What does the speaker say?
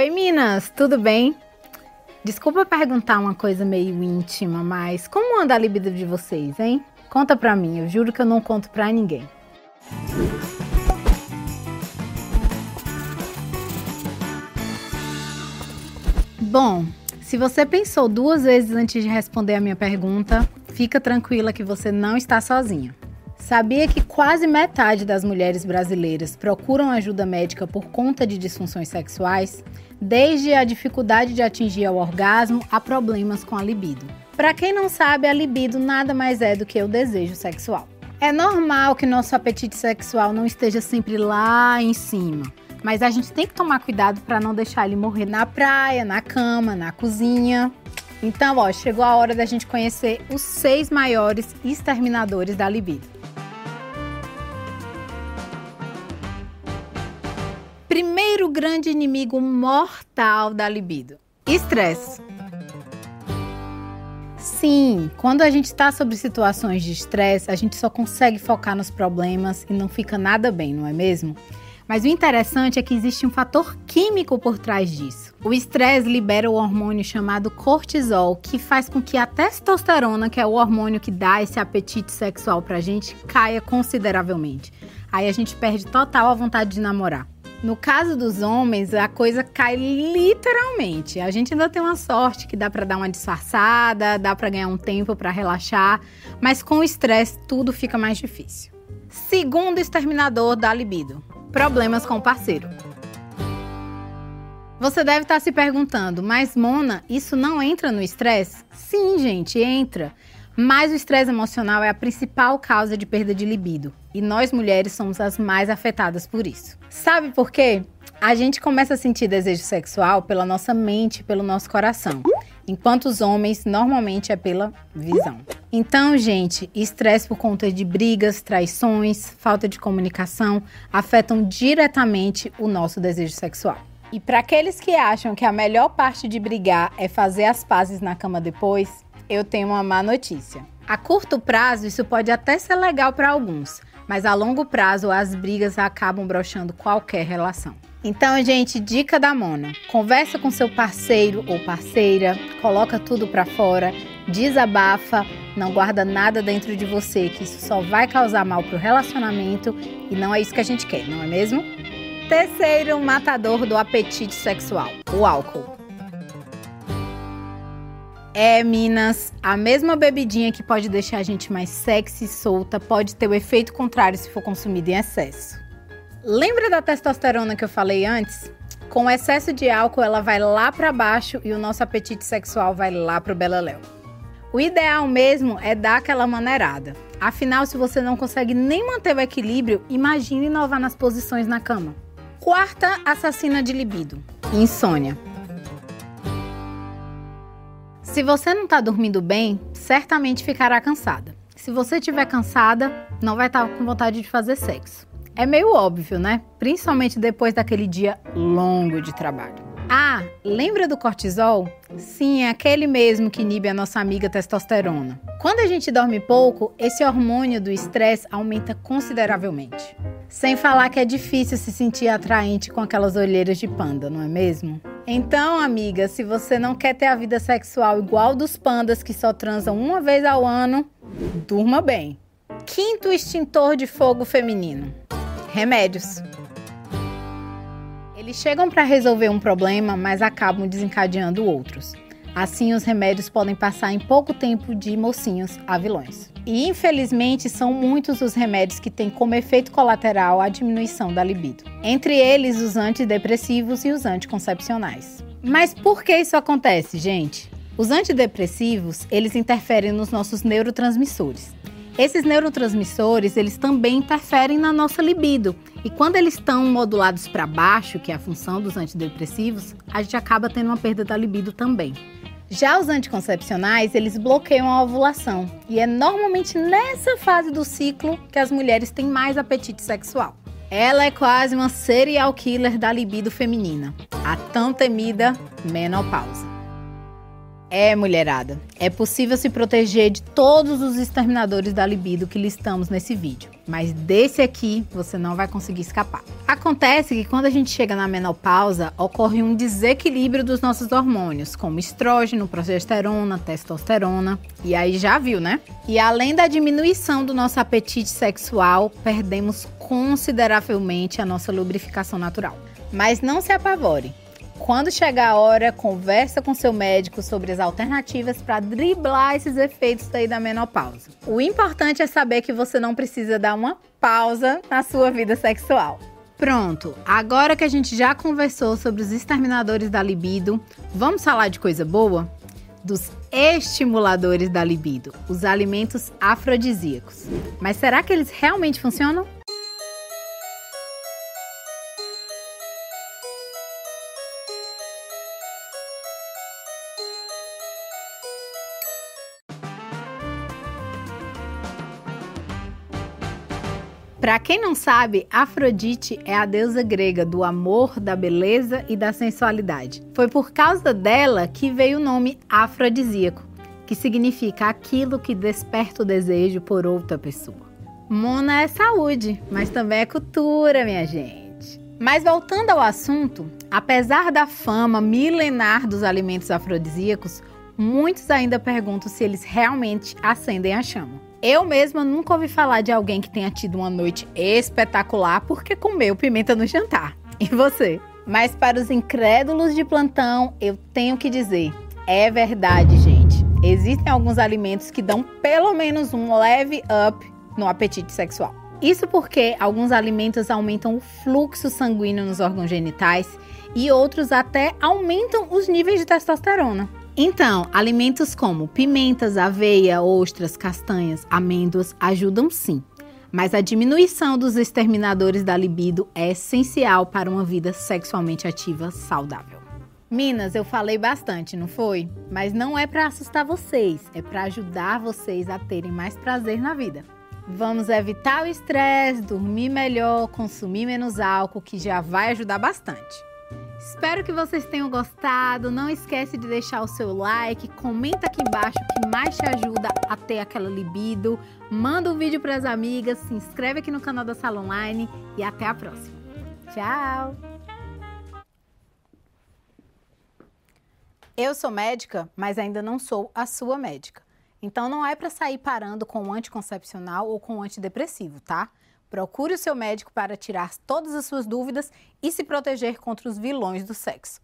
Oi, Minas, tudo bem? Desculpa perguntar uma coisa meio íntima, mas como anda a libido de vocês, hein? Conta pra mim, eu juro que eu não conto pra ninguém. Bom, se você pensou duas vezes antes de responder a minha pergunta, fica tranquila que você não está sozinha. Sabia que quase metade das mulheres brasileiras procuram ajuda médica por conta de disfunções sexuais, desde a dificuldade de atingir o orgasmo a problemas com a libido. Para quem não sabe, a libido nada mais é do que o desejo sexual. É normal que nosso apetite sexual não esteja sempre lá em cima, mas a gente tem que tomar cuidado para não deixar ele morrer na praia, na cama, na cozinha. Então, ó, chegou a hora da gente conhecer os seis maiores exterminadores da libido. Grande inimigo mortal da libido: estresse. Sim, quando a gente está sobre situações de estresse, a gente só consegue focar nos problemas e não fica nada bem, não é mesmo? Mas o interessante é que existe um fator químico por trás disso. O estresse libera o hormônio chamado cortisol, que faz com que a testosterona, que é o hormônio que dá esse apetite sexual pra gente, caia consideravelmente. Aí a gente perde total a vontade de namorar. No caso dos homens, a coisa cai literalmente. A gente ainda tem uma sorte que dá para dar uma disfarçada, dá para ganhar um tempo para relaxar, mas com o estresse tudo fica mais difícil. Segundo exterminador da libido: problemas com o parceiro. Você deve estar se perguntando, mas Mona, isso não entra no estresse? Sim, gente, entra. Mas o estresse emocional é a principal causa de perda de libido. E nós mulheres somos as mais afetadas por isso. Sabe por quê? A gente começa a sentir desejo sexual pela nossa mente, pelo nosso coração, enquanto os homens normalmente é pela visão. Então, gente, estresse por conta de brigas, traições, falta de comunicação afetam diretamente o nosso desejo sexual. E para aqueles que acham que a melhor parte de brigar é fazer as pazes na cama depois, eu tenho uma má notícia. A curto prazo, isso pode até ser legal para alguns, mas a longo prazo, as brigas acabam brochando qualquer relação. Então, gente, dica da Mona: conversa com seu parceiro ou parceira, coloca tudo para fora, desabafa, não guarda nada dentro de você, que isso só vai causar mal pro relacionamento e não é isso que a gente quer, não é mesmo? Terceiro matador do apetite sexual: o álcool. É, Minas, a mesma bebidinha que pode deixar a gente mais sexy e solta pode ter o efeito contrário se for consumida em excesso. Lembra da testosterona que eu falei antes? Com excesso de álcool, ela vai lá para baixo e o nosso apetite sexual vai lá pro beleléu. O ideal mesmo é dar aquela maneirada. Afinal, se você não consegue nem manter o equilíbrio, imagine inovar nas posições na cama. Quarta assassina de libido: insônia. Se você não está dormindo bem, certamente ficará cansada. Se você estiver cansada, não vai estar tá com vontade de fazer sexo. É meio óbvio, né? Principalmente depois daquele dia longo de trabalho. Ah, lembra do cortisol? Sim, é aquele mesmo que inibe a nossa amiga testosterona. Quando a gente dorme pouco, esse hormônio do estresse aumenta consideravelmente. Sem falar que é difícil se sentir atraente com aquelas olheiras de panda, não é mesmo? Então, amiga, se você não quer ter a vida sexual igual dos pandas que só transam uma vez ao ano, durma bem. Quinto extintor de fogo feminino: remédios. Eles chegam para resolver um problema, mas acabam desencadeando outros. Assim, os remédios podem passar em pouco tempo de mocinhos a vilões. E infelizmente são muitos os remédios que têm como efeito colateral a diminuição da libido. Entre eles, os antidepressivos e os anticoncepcionais. Mas por que isso acontece, gente? Os antidepressivos, eles interferem nos nossos neurotransmissores. Esses neurotransmissores, eles também interferem na nossa libido. E quando eles estão modulados para baixo, que é a função dos antidepressivos, a gente acaba tendo uma perda da libido também. Já os anticoncepcionais, eles bloqueiam a ovulação e é normalmente nessa fase do ciclo que as mulheres têm mais apetite sexual. Ela é quase uma serial killer da libido feminina, a tão temida menopausa. É, mulherada, é possível se proteger de todos os exterminadores da libido que listamos nesse vídeo, mas desse aqui você não vai conseguir escapar. Acontece que quando a gente chega na menopausa, ocorre um desequilíbrio dos nossos hormônios, como estrógeno, progesterona, testosterona, e aí já viu, né? E além da diminuição do nosso apetite sexual, perdemos consideravelmente a nossa lubrificação natural. Mas não se apavore, quando chegar a hora, conversa com seu médico sobre as alternativas para driblar esses efeitos daí da menopausa. O importante é saber que você não precisa dar uma pausa na sua vida sexual. Pronto, agora que a gente já conversou sobre os exterminadores da libido, vamos falar de coisa boa? Dos estimuladores da libido, os alimentos afrodisíacos. Mas será que eles realmente funcionam? Para quem não sabe, Afrodite é a deusa grega do amor, da beleza e da sensualidade. Foi por causa dela que veio o nome afrodisíaco, que significa aquilo que desperta o desejo por outra pessoa. Mona é saúde, mas também é cultura, minha gente. Mas voltando ao assunto, apesar da fama milenar dos alimentos afrodisíacos, muitos ainda perguntam se eles realmente acendem a chama. Eu mesma nunca ouvi falar de alguém que tenha tido uma noite espetacular porque comeu pimenta no jantar. E você? Mas para os incrédulos de plantão, eu tenho que dizer: é verdade, gente. Existem alguns alimentos que dão pelo menos um leve up no apetite sexual. Isso porque alguns alimentos aumentam o fluxo sanguíneo nos órgãos genitais e outros até aumentam os níveis de testosterona. Então, alimentos como pimentas, aveia, ostras, castanhas, amêndoas ajudam sim. Mas a diminuição dos exterminadores da libido é essencial para uma vida sexualmente ativa saudável. Minas, eu falei bastante, não foi? Mas não é para assustar vocês, é para ajudar vocês a terem mais prazer na vida. Vamos evitar o estresse, dormir melhor, consumir menos álcool, que já vai ajudar bastante. Espero que vocês tenham gostado. Não esquece de deixar o seu like, comenta aqui embaixo o que mais te ajuda a ter aquela libido. Manda um vídeo para as amigas, se inscreve aqui no canal da Sala Online e até a próxima. Tchau! Eu sou médica, mas ainda não sou a sua médica. Então não é para sair parando com anticoncepcional ou com antidepressivo, tá? Procure o seu médico para tirar todas as suas dúvidas e se proteger contra os vilões do sexo.